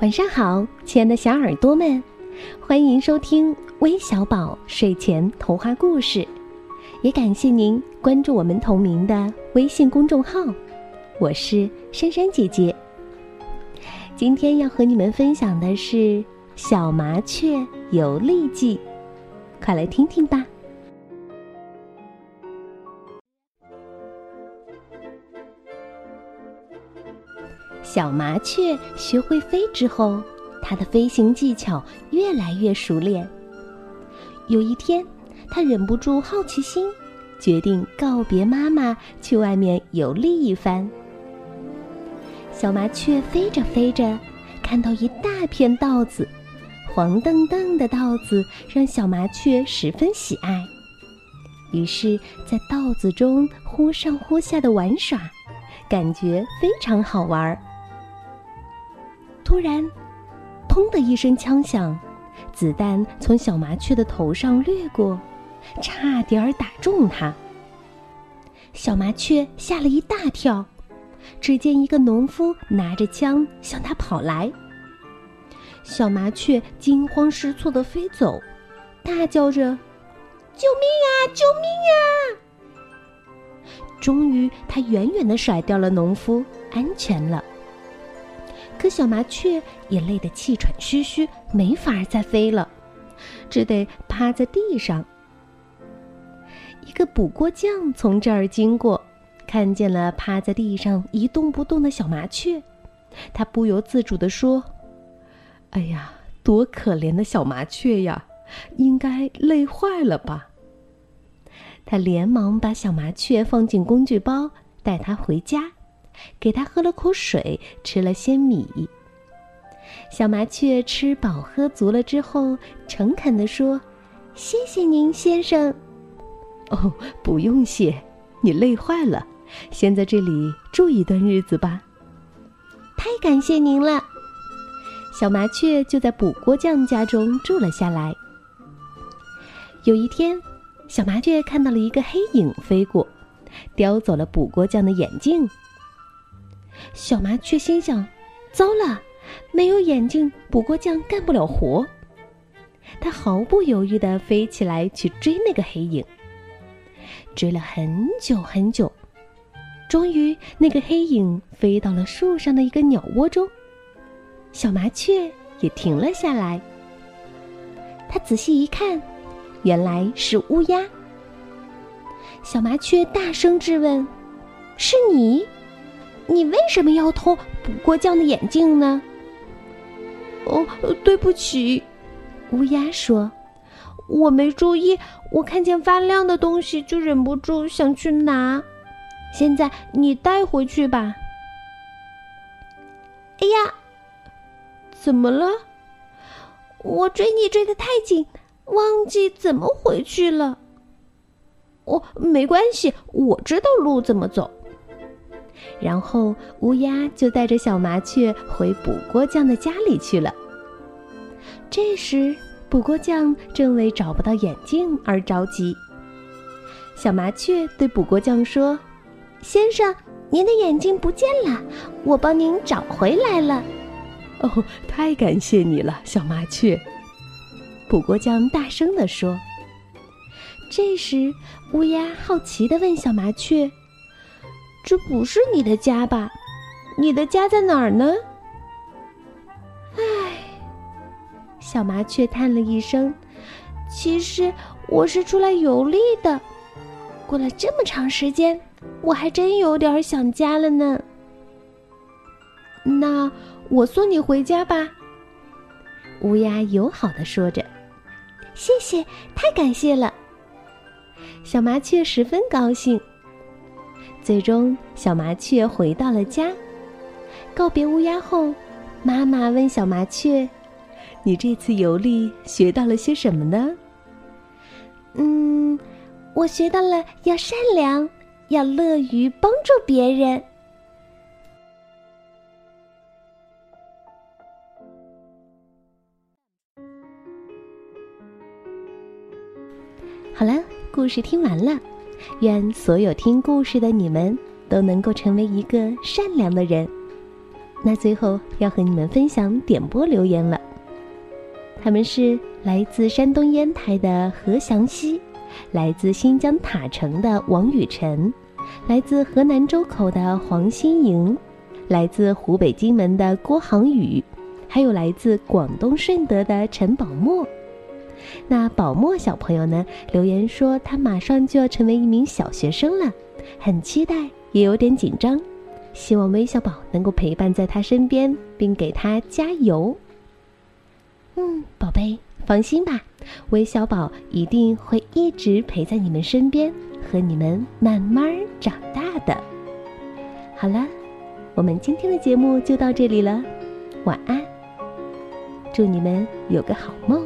晚上好，亲爱的小耳朵们，欢迎收听微小宝睡前童话故事，也感谢您关注我们同名的微信公众号。我是珊珊姐姐。今天要和你们分享的是《小麻雀游历记》，快来听听吧。小麻雀学会飞之后，它的飞行技巧越来越熟练。有一天，它忍不住好奇心，决定告别妈妈，去外面游历一番。小麻雀飞着飞着，看到一大片稻子，黄澄澄的稻子让小麻雀十分喜爱，于是，在稻子中忽上忽下的玩耍，感觉非常好玩儿。突然，砰的一声枪响，子弹从小麻雀的头上掠过，差点儿打中它。小麻雀吓了一大跳，只见一个农夫拿着枪向它跑来。小麻雀惊慌失措的飞走，大叫着：“救命啊！救命啊！”终于，它远远的甩掉了农夫，安全了。可小麻雀也累得气喘吁吁，没法再飞了，只得趴在地上。一个补锅匠从这儿经过，看见了趴在地上一动不动的小麻雀，他不由自主地说：“哎呀，多可怜的小麻雀呀，应该累坏了吧？”他连忙把小麻雀放进工具包，带它回家。给他喝了口水，吃了些米。小麻雀吃饱喝足了之后，诚恳地说：“谢谢您，先生。”“哦，不用谢，你累坏了，先在这里住一段日子吧。”“太感谢您了。”小麻雀就在补锅匠家中住了下来。有一天，小麻雀看到了一个黑影飞过，叼走了补锅匠的眼镜。小麻雀心想：“糟了，没有眼镜，补锅匠干不了活。”它毫不犹豫地飞起来去追那个黑影。追了很久很久，终于那个黑影飞到了树上的一个鸟窝中，小麻雀也停了下来。它仔细一看，原来是乌鸦。小麻雀大声质问：“是你？”你为什么要偷补过匠的眼镜呢？哦，对不起，乌鸦说：“我没注意，我看见发亮的东西就忍不住想去拿。现在你带回去吧。”哎呀，怎么了？我追你追得太紧，忘记怎么回去了。哦，没关系，我知道路怎么走。然后乌鸦就带着小麻雀回补锅匠的家里去了。这时，补锅匠正为找不到眼镜而着急。小麻雀对补锅匠说：“先生，您的眼镜不见了，我帮您找回来了。”哦，太感谢你了，小麻雀。补锅匠大声地说。这时，乌鸦好奇地问小麻雀。这不是你的家吧？你的家在哪儿呢？唉，小麻雀叹了一声。其实我是出来游历的。过了这么长时间，我还真有点想家了呢。那我送你回家吧。乌鸦友好的说着。谢谢，太感谢了。小麻雀十分高兴。最终，小麻雀回到了家，告别乌鸦后，妈妈问小麻雀：“你这次游历学到了些什么呢？”“嗯，我学到了要善良，要乐于帮助别人。”好了，故事听完了。愿所有听故事的你们都能够成为一个善良的人。那最后要和你们分享点播留言了。他们是来自山东烟台的何祥熙，来自新疆塔城的王雨晨，来自河南周口的黄新莹，来自湖北荆门的郭航宇，还有来自广东顺德的陈宝墨。那宝墨小朋友呢？留言说他马上就要成为一名小学生了，很期待，也有点紧张。希望微小宝能够陪伴在他身边，并给他加油。嗯，宝贝，放心吧，微小宝一定会一直陪在你们身边，和你们慢慢长大的。好了，我们今天的节目就到这里了，晚安，祝你们有个好梦。